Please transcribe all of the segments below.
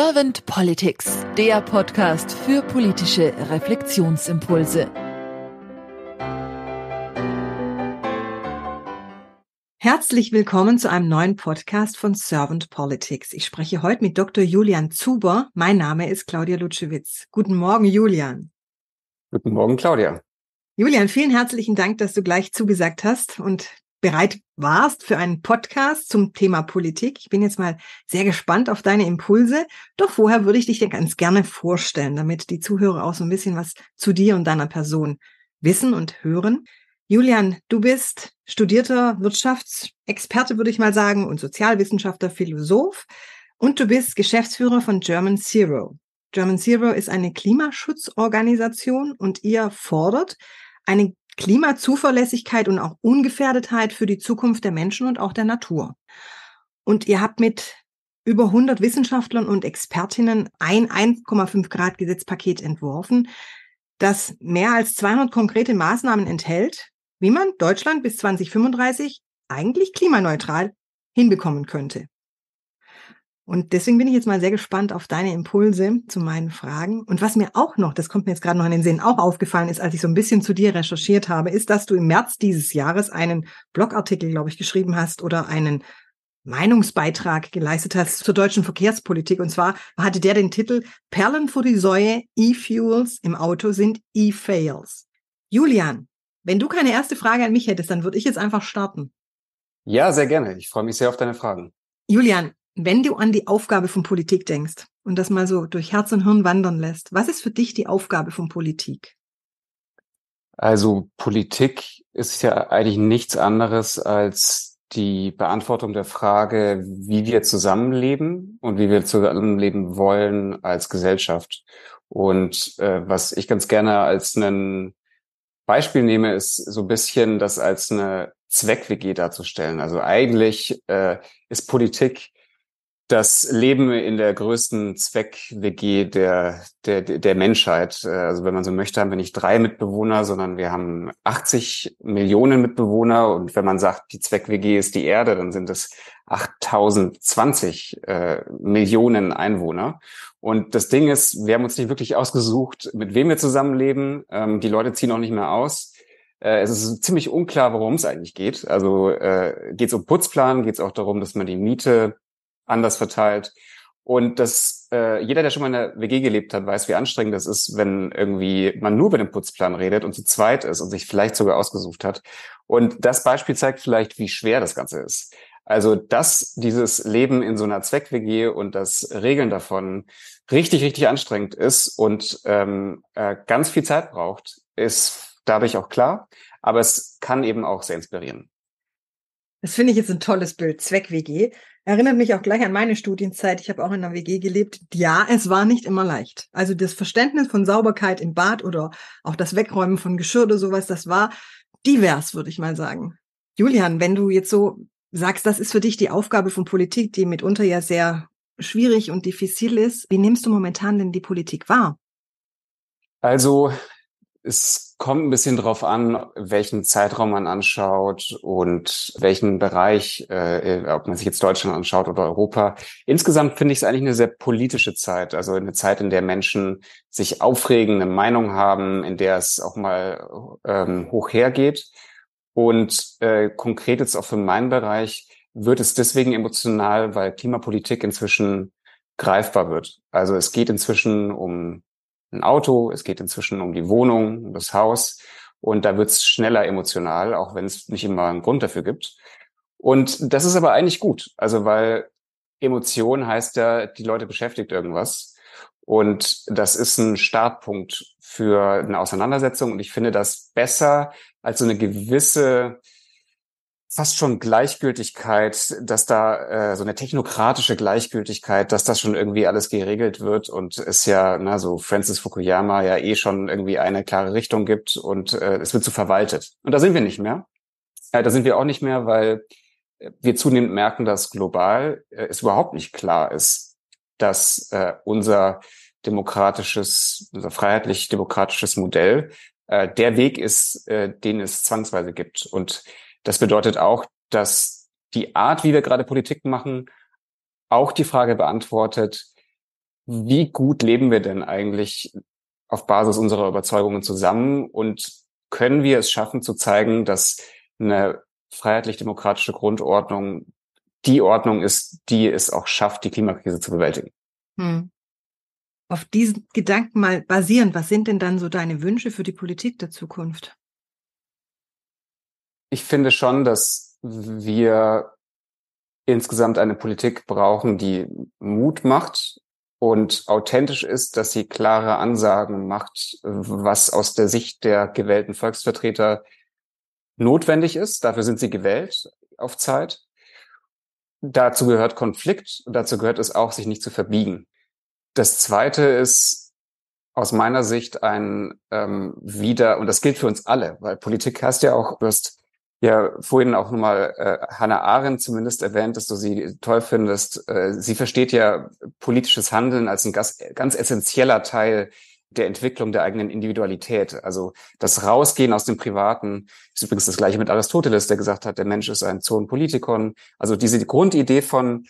Servant Politics, der Podcast für politische Reflexionsimpulse. Herzlich willkommen zu einem neuen Podcast von Servant Politics. Ich spreche heute mit Dr. Julian Zuber. Mein Name ist Claudia Lutschewitz. Guten Morgen, Julian. Guten Morgen, Claudia. Julian, vielen herzlichen Dank, dass du gleich zugesagt hast und bereit warst für einen Podcast zum Thema Politik. Ich bin jetzt mal sehr gespannt auf deine Impulse. Doch vorher würde ich dich dir ganz gerne vorstellen, damit die Zuhörer auch so ein bisschen was zu dir und deiner Person wissen und hören. Julian, du bist studierter Wirtschaftsexperte, würde ich mal sagen, und Sozialwissenschaftler, Philosoph. Und du bist Geschäftsführer von German Zero. German Zero ist eine Klimaschutzorganisation und ihr fordert eine Klimazuverlässigkeit und auch Ungefährdetheit für die Zukunft der Menschen und auch der Natur. Und ihr habt mit über 100 Wissenschaftlern und Expertinnen ein 1,5 Grad Gesetzpaket entworfen, das mehr als 200 konkrete Maßnahmen enthält, wie man Deutschland bis 2035 eigentlich klimaneutral hinbekommen könnte. Und deswegen bin ich jetzt mal sehr gespannt auf deine Impulse zu meinen Fragen. Und was mir auch noch, das kommt mir jetzt gerade noch in den Sinn, auch aufgefallen ist, als ich so ein bisschen zu dir recherchiert habe, ist, dass du im März dieses Jahres einen Blogartikel, glaube ich, geschrieben hast oder einen Meinungsbeitrag geleistet hast zur deutschen Verkehrspolitik. Und zwar hatte der den Titel Perlen vor die Säue, E-Fuels im Auto sind E-Fails. Julian, wenn du keine erste Frage an mich hättest, dann würde ich jetzt einfach starten. Ja, sehr gerne. Ich freue mich sehr auf deine Fragen. Julian, wenn du an die Aufgabe von Politik denkst und das mal so durch Herz und Hirn wandern lässt, was ist für dich die Aufgabe von Politik? Also Politik ist ja eigentlich nichts anderes als die Beantwortung der Frage, wie wir zusammenleben und wie wir zusammenleben wollen als Gesellschaft. Und äh, was ich ganz gerne als ein Beispiel nehme, ist so ein bisschen das als eine Zweck-WG darzustellen. Also eigentlich äh, ist Politik das Leben in der größten Zweck-WG der, der, der Menschheit. Also wenn man so möchte, haben wir nicht drei Mitbewohner, sondern wir haben 80 Millionen Mitbewohner. Und wenn man sagt, die Zweck-WG ist die Erde, dann sind es 8020 äh, Millionen Einwohner. Und das Ding ist, wir haben uns nicht wirklich ausgesucht, mit wem wir zusammenleben. Ähm, die Leute ziehen auch nicht mehr aus. Äh, es ist ziemlich unklar, worum es eigentlich geht. Also äh, geht es um Putzplan, geht es auch darum, dass man die Miete anders verteilt. Und das, äh, jeder, der schon mal in der WG gelebt hat, weiß, wie anstrengend das ist, wenn irgendwie man nur über den Putzplan redet und zu zweit ist und sich vielleicht sogar ausgesucht hat. Und das Beispiel zeigt vielleicht, wie schwer das Ganze ist. Also, dass dieses Leben in so einer Zweck-WG und das Regeln davon richtig, richtig anstrengend ist und ähm, äh, ganz viel Zeit braucht, ist dadurch auch klar. Aber es kann eben auch sehr inspirieren. Das finde ich jetzt ein tolles Bild, Zweck-WG. Erinnert mich auch gleich an meine Studienzeit. Ich habe auch in einer WG gelebt. Ja, es war nicht immer leicht. Also das Verständnis von Sauberkeit im Bad oder auch das Wegräumen von Geschirr oder sowas, das war divers, würde ich mal sagen. Julian, wenn du jetzt so sagst, das ist für dich die Aufgabe von Politik, die mitunter ja sehr schwierig und diffizil ist, wie nimmst du momentan denn die Politik wahr? Also es kommt ein bisschen drauf an, welchen Zeitraum man anschaut und welchen Bereich, äh, ob man sich jetzt Deutschland anschaut oder Europa. Insgesamt finde ich es eigentlich eine sehr politische Zeit, also eine Zeit, in der Menschen sich aufregen, eine Meinung haben, in der es auch mal ähm, hoch hergeht. Und äh, konkret jetzt auch für meinen Bereich wird es deswegen emotional, weil Klimapolitik inzwischen greifbar wird. Also es geht inzwischen um ein Auto, es geht inzwischen um die Wohnung, um das Haus und da wird's schneller emotional, auch wenn es nicht immer einen Grund dafür gibt. Und das ist aber eigentlich gut, also weil Emotion heißt ja, die Leute beschäftigt irgendwas. Und das ist ein Startpunkt für eine Auseinandersetzung. Und ich finde das besser als so eine gewisse fast schon Gleichgültigkeit, dass da äh, so eine technokratische Gleichgültigkeit, dass das schon irgendwie alles geregelt wird und es ja, na, so Francis Fukuyama ja eh schon irgendwie eine klare Richtung gibt und äh, es wird so verwaltet. Und da sind wir nicht mehr. Äh, da sind wir auch nicht mehr, weil wir zunehmend merken, dass global äh, es überhaupt nicht klar ist, dass äh, unser demokratisches, unser freiheitlich-demokratisches Modell äh, der Weg ist, äh, den es zwangsweise gibt. Und das bedeutet auch, dass die Art, wie wir gerade Politik machen, auch die Frage beantwortet, wie gut leben wir denn eigentlich auf Basis unserer Überzeugungen zusammen und können wir es schaffen zu zeigen, dass eine freiheitlich-demokratische Grundordnung die Ordnung ist, die es auch schafft, die Klimakrise zu bewältigen. Hm. Auf diesen Gedanken mal basierend, was sind denn dann so deine Wünsche für die Politik der Zukunft? Ich finde schon, dass wir insgesamt eine Politik brauchen, die Mut macht und authentisch ist, dass sie klare Ansagen macht, was aus der Sicht der gewählten Volksvertreter notwendig ist. Dafür sind sie gewählt auf Zeit. Dazu gehört Konflikt dazu gehört es auch, sich nicht zu verbiegen. Das Zweite ist aus meiner Sicht ein ähm, wieder, und das gilt für uns alle, weil Politik heißt ja auch, du hast ja vorhin auch nochmal äh, Hannah Arendt zumindest erwähnt, dass du sie toll findest. Äh, sie versteht ja politisches Handeln als ein ganz, ganz essentieller Teil der Entwicklung der eigenen Individualität. Also das Rausgehen aus dem Privaten ist übrigens das gleiche mit Aristoteles, der gesagt hat, der Mensch ist ein Zoon Politikon. Also diese Grundidee von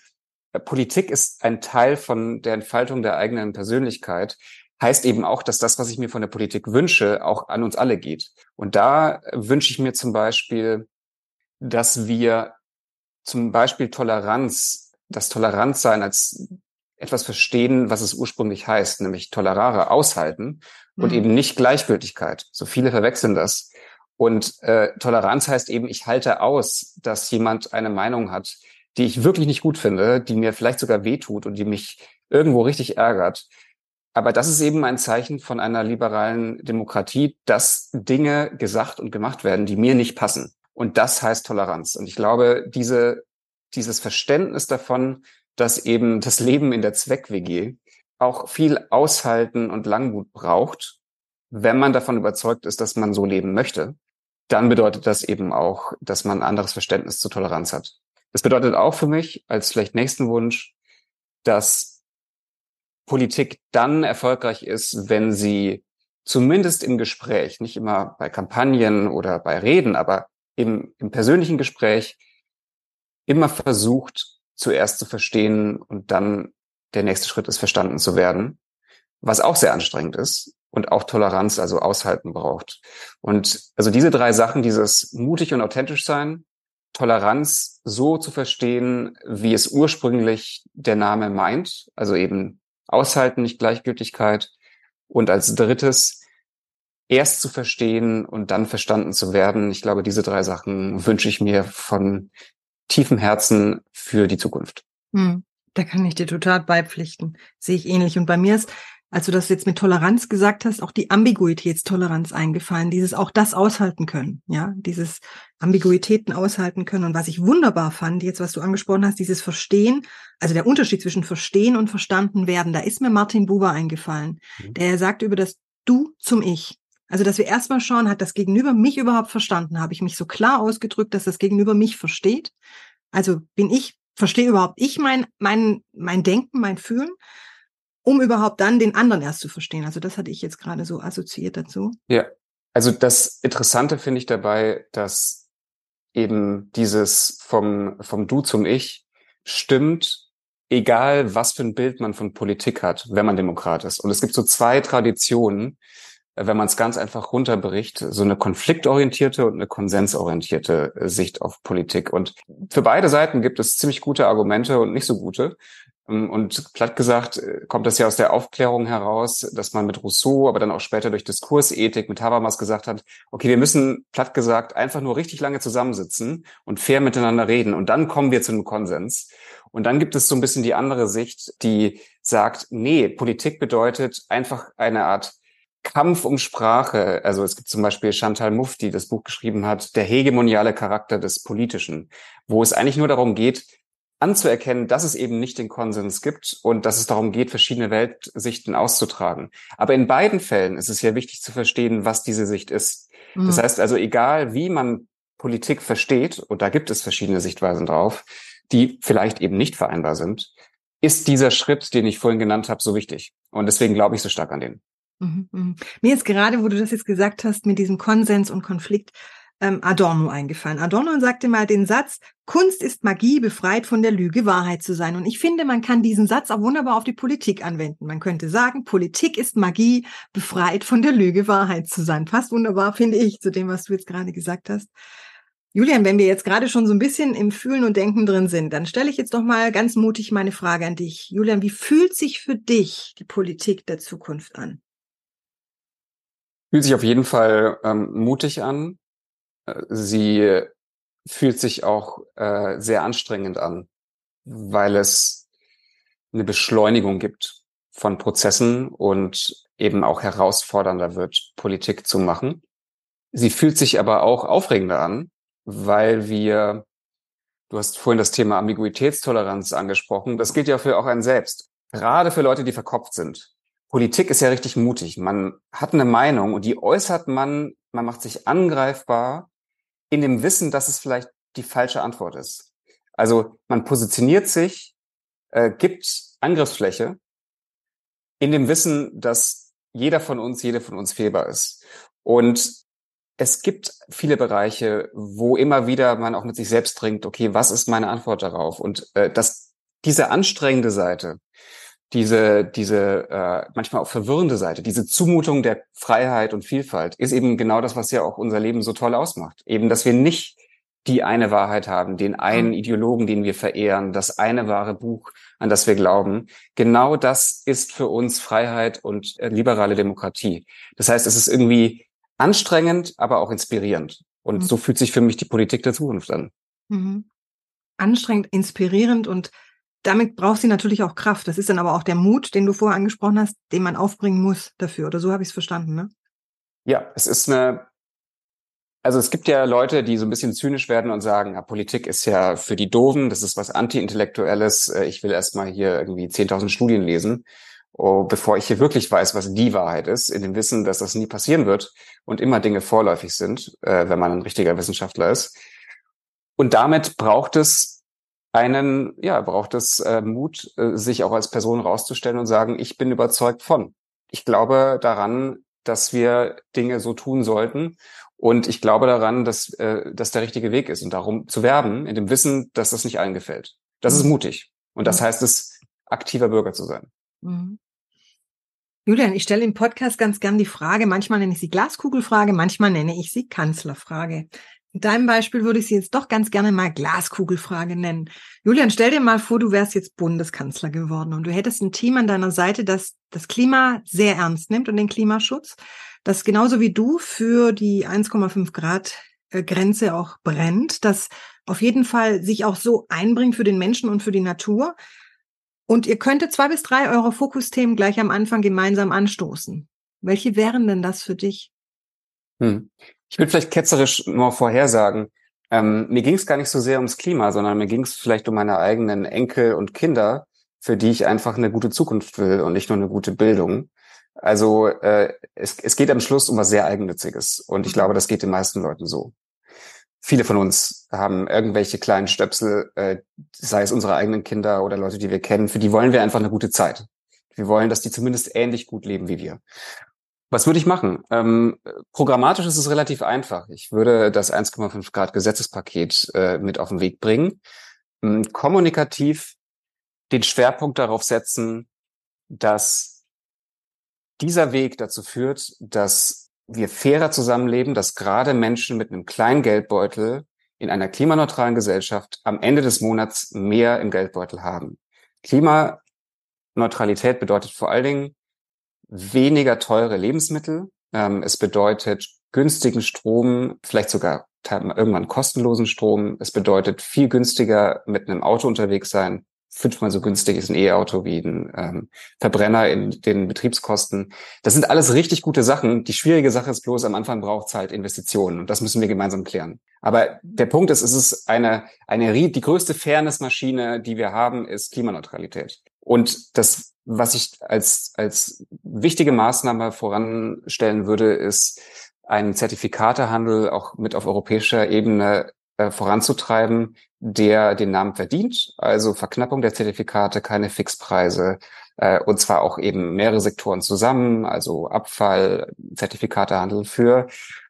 äh, Politik ist ein Teil von der Entfaltung der eigenen Persönlichkeit, heißt eben auch, dass das, was ich mir von der Politik wünsche, auch an uns alle geht. Und da wünsche ich mir zum Beispiel, dass wir zum Beispiel Toleranz, das Toleranzsein als etwas verstehen, was es ursprünglich heißt, nämlich tolerare aushalten und mhm. eben nicht Gleichgültigkeit. So viele verwechseln das. Und äh, Toleranz heißt eben, ich halte aus, dass jemand eine Meinung hat, die ich wirklich nicht gut finde, die mir vielleicht sogar wehtut und die mich irgendwo richtig ärgert. Aber das ist eben ein Zeichen von einer liberalen Demokratie, dass Dinge gesagt und gemacht werden, die mir nicht passen. Und das heißt Toleranz. Und ich glaube, diese, dieses Verständnis davon, dass eben das Leben in der Zweck-WG auch viel Aushalten und Langmut braucht, wenn man davon überzeugt ist, dass man so leben möchte, dann bedeutet das eben auch, dass man ein anderes Verständnis zur Toleranz hat. Das bedeutet auch für mich als vielleicht nächsten Wunsch, dass Politik dann erfolgreich ist, wenn sie zumindest im Gespräch, nicht immer bei Kampagnen oder bei Reden, aber im, im persönlichen Gespräch immer versucht, zuerst zu verstehen und dann der nächste Schritt ist, verstanden zu werden, was auch sehr anstrengend ist und auch Toleranz, also Aushalten braucht. Und also diese drei Sachen, dieses mutig und authentisch sein, Toleranz so zu verstehen, wie es ursprünglich der Name meint, also eben Aushalten, nicht Gleichgültigkeit. Und als drittes, erst zu verstehen und dann verstanden zu werden. Ich glaube, diese drei Sachen wünsche ich mir von tiefem Herzen für die Zukunft. Hm, da kann ich dir total beipflichten. Sehe ich ähnlich. Und bei mir ist, als du das jetzt mit Toleranz gesagt hast, auch die Ambiguitätstoleranz eingefallen, dieses auch das aushalten können, ja, dieses Ambiguitäten aushalten können. Und was ich wunderbar fand, jetzt was du angesprochen hast, dieses Verstehen, also der Unterschied zwischen Verstehen und Verstanden werden, da ist mir Martin Buber eingefallen, mhm. der sagt über das Du zum Ich. Also, dass wir erstmal schauen, hat das Gegenüber mich überhaupt verstanden? Habe ich mich so klar ausgedrückt, dass das Gegenüber mich versteht? Also bin ich, verstehe überhaupt ich mein, mein, mein Denken, mein Fühlen, um überhaupt dann den anderen erst zu verstehen. Also das hatte ich jetzt gerade so assoziiert dazu. Ja, also das Interessante finde ich dabei, dass eben dieses vom, vom Du zum Ich stimmt, egal was für ein Bild man von Politik hat, wenn man Demokrat ist. Und es gibt so zwei Traditionen, wenn man es ganz einfach runterbricht, so eine konfliktorientierte und eine konsensorientierte äh, Sicht auf Politik. Und für beide Seiten gibt es ziemlich gute Argumente und nicht so gute. Ähm, und platt gesagt äh, kommt das ja aus der Aufklärung heraus, dass man mit Rousseau, aber dann auch später durch Diskursethik mit Habermas gesagt hat, okay, wir müssen platt gesagt einfach nur richtig lange zusammensitzen und fair miteinander reden und dann kommen wir zu einem Konsens. Und dann gibt es so ein bisschen die andere Sicht, die sagt, nee, Politik bedeutet einfach eine Art Kampf um Sprache, also es gibt zum Beispiel Chantal Mouffe, die das Buch geschrieben hat, der hegemoniale Charakter des Politischen, wo es eigentlich nur darum geht, anzuerkennen, dass es eben nicht den Konsens gibt und dass es darum geht, verschiedene Weltsichten auszutragen. Aber in beiden Fällen ist es ja wichtig zu verstehen, was diese Sicht ist. Mhm. Das heißt also, egal wie man Politik versteht, und da gibt es verschiedene Sichtweisen drauf, die vielleicht eben nicht vereinbar sind, ist dieser Schritt, den ich vorhin genannt habe, so wichtig. Und deswegen glaube ich so stark an den. Mhm, mhm. Mir ist gerade, wo du das jetzt gesagt hast, mit diesem Konsens und Konflikt, ähm, Adorno eingefallen. Adorno sagte mal den Satz, Kunst ist Magie, befreit von der Lüge, Wahrheit zu sein. Und ich finde, man kann diesen Satz auch wunderbar auf die Politik anwenden. Man könnte sagen, Politik ist Magie, befreit von der Lüge, Wahrheit zu sein. Passt wunderbar, finde ich, zu dem, was du jetzt gerade gesagt hast. Julian, wenn wir jetzt gerade schon so ein bisschen im Fühlen und Denken drin sind, dann stelle ich jetzt doch mal ganz mutig meine Frage an dich. Julian, wie fühlt sich für dich die Politik der Zukunft an? Fühlt sich auf jeden Fall ähm, mutig an. Sie fühlt sich auch äh, sehr anstrengend an, weil es eine Beschleunigung gibt von Prozessen und eben auch herausfordernder wird, Politik zu machen. Sie fühlt sich aber auch aufregender an, weil wir, du hast vorhin das Thema Ambiguitätstoleranz angesprochen, das gilt ja für auch einen selbst. Gerade für Leute, die verkopft sind. Politik ist ja richtig mutig. Man hat eine Meinung und die äußert man, man macht sich angreifbar in dem Wissen, dass es vielleicht die falsche Antwort ist. Also man positioniert sich, äh, gibt Angriffsfläche in dem Wissen, dass jeder von uns, jede von uns fehlbar ist. Und es gibt viele Bereiche, wo immer wieder man auch mit sich selbst dringt, okay, was ist meine Antwort darauf? Und äh, dass diese anstrengende Seite, diese, diese äh, manchmal auch verwirrende Seite, diese Zumutung der Freiheit und Vielfalt ist eben genau das, was ja auch unser Leben so toll ausmacht. Eben, dass wir nicht die eine Wahrheit haben, den einen mhm. Ideologen, den wir verehren, das eine wahre Buch, an das wir glauben. Genau das ist für uns Freiheit und äh, liberale Demokratie. Das heißt, es ist irgendwie anstrengend, aber auch inspirierend. Und mhm. so fühlt sich für mich die Politik der Zukunft an. Mhm. Anstrengend, inspirierend und damit braucht sie natürlich auch Kraft. Das ist dann aber auch der Mut, den du vorher angesprochen hast, den man aufbringen muss dafür. Oder so habe ich es verstanden, ne? Ja, es ist eine, also es gibt ja Leute, die so ein bisschen zynisch werden und sagen, ja, Politik ist ja für die Doofen, das ist was Anti-Intellektuelles, äh, ich will erstmal hier irgendwie 10.000 Studien lesen, oh, bevor ich hier wirklich weiß, was die Wahrheit ist, in dem Wissen, dass das nie passieren wird und immer Dinge vorläufig sind, äh, wenn man ein richtiger Wissenschaftler ist. Und damit braucht es einen, ja, braucht es äh, Mut, äh, sich auch als Person rauszustellen und sagen, ich bin überzeugt von. Ich glaube daran, dass wir Dinge so tun sollten. Und ich glaube daran, dass äh, das der richtige Weg ist und darum zu werben, in dem Wissen, dass das nicht allen gefällt. Das ist mhm. mutig. Und das mhm. heißt es, aktiver Bürger zu sein. Mhm. Julian, ich stelle im Podcast ganz gern die Frage, manchmal nenne ich sie Glaskugelfrage, manchmal nenne ich sie Kanzlerfrage. In deinem Beispiel würde ich sie jetzt doch ganz gerne mal Glaskugelfrage nennen. Julian, stell dir mal vor, du wärst jetzt Bundeskanzler geworden und du hättest ein Team an deiner Seite, das das Klima sehr ernst nimmt und den Klimaschutz, das genauso wie du für die 1,5 Grad äh, Grenze auch brennt, das auf jeden Fall sich auch so einbringt für den Menschen und für die Natur. Und ihr könntet zwei bis drei eure Fokusthemen gleich am Anfang gemeinsam anstoßen. Welche wären denn das für dich? Hm. Ich würde vielleicht ketzerisch nur vorhersagen, ähm, mir ging es gar nicht so sehr ums Klima, sondern mir ging es vielleicht um meine eigenen Enkel und Kinder, für die ich einfach eine gute Zukunft will und nicht nur eine gute Bildung. Also äh, es, es geht am Schluss um was sehr Eigennütziges. Und ich mhm. glaube, das geht den meisten Leuten so. Viele von uns haben irgendwelche kleinen Stöpsel, äh, sei es unsere eigenen Kinder oder Leute, die wir kennen, für die wollen wir einfach eine gute Zeit. Wir wollen, dass die zumindest ähnlich gut leben wie wir. Was würde ich machen? Ähm, programmatisch ist es relativ einfach. Ich würde das 1,5 Grad Gesetzespaket äh, mit auf den Weg bringen. Ähm, kommunikativ den Schwerpunkt darauf setzen, dass dieser Weg dazu führt, dass wir fairer zusammenleben, dass gerade Menschen mit einem kleinen Geldbeutel in einer klimaneutralen Gesellschaft am Ende des Monats mehr im Geldbeutel haben. Klimaneutralität bedeutet vor allen Dingen, weniger teure Lebensmittel. Ähm, es bedeutet günstigen Strom, vielleicht sogar irgendwann kostenlosen Strom. Es bedeutet viel günstiger mit einem Auto unterwegs sein. Fünfmal so günstig ist ein E-Auto wie ein ähm, Verbrenner in den Betriebskosten. Das sind alles richtig gute Sachen. Die schwierige Sache ist bloß, am Anfang braucht es halt Investitionen und das müssen wir gemeinsam klären. Aber der Punkt ist, es ist eine, eine, die größte Fairness-Maschine, die wir haben, ist Klimaneutralität. Und das was ich als, als wichtige Maßnahme voranstellen würde, ist, einen Zertifikatehandel auch mit auf europäischer Ebene äh, voranzutreiben, der den Namen verdient. Also Verknappung der Zertifikate, keine Fixpreise, äh, und zwar auch eben mehrere Sektoren zusammen, also Abfall, Zertifikatehandel für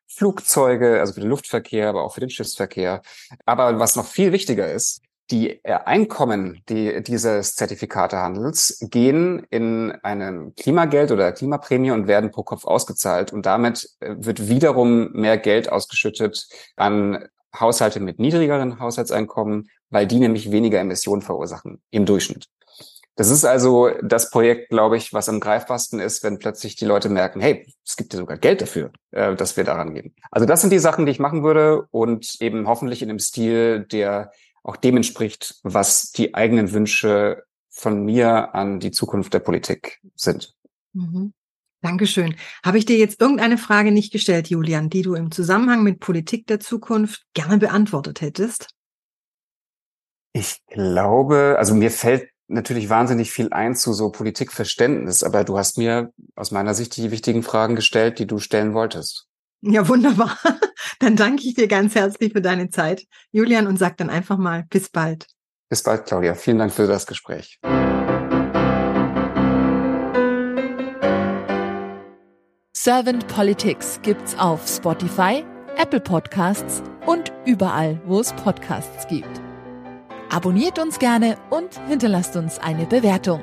Flugzeuge, also für den Luftverkehr, aber auch für den Schiffsverkehr. Aber was noch viel wichtiger ist, die Einkommen die dieses Zertifikatehandels gehen in einem Klimageld oder Klimaprämie und werden pro Kopf ausgezahlt. Und damit äh, wird wiederum mehr Geld ausgeschüttet an Haushalte mit niedrigeren Haushaltseinkommen, weil die nämlich weniger Emissionen verursachen im Durchschnitt. Das ist also das Projekt, glaube ich, was am greifbarsten ist, wenn plötzlich die Leute merken, hey, es gibt ja sogar Geld dafür, äh, dass wir daran gehen. Also das sind die Sachen, die ich machen würde und eben hoffentlich in einem Stil, der auch dem entspricht, was die eigenen Wünsche von mir an die Zukunft der Politik sind. Mhm. Dankeschön. Habe ich dir jetzt irgendeine Frage nicht gestellt, Julian, die du im Zusammenhang mit Politik der Zukunft gerne beantwortet hättest? Ich glaube, also mir fällt natürlich wahnsinnig viel ein zu so Politikverständnis, aber du hast mir aus meiner Sicht die wichtigen Fragen gestellt, die du stellen wolltest. Ja, wunderbar. Dann danke ich dir ganz herzlich für deine Zeit, Julian, und sag dann einfach mal bis bald. Bis bald, Claudia. Vielen Dank für das Gespräch. Servant Politics gibt's auf Spotify, Apple Podcasts und überall, wo es Podcasts gibt. Abonniert uns gerne und hinterlasst uns eine Bewertung.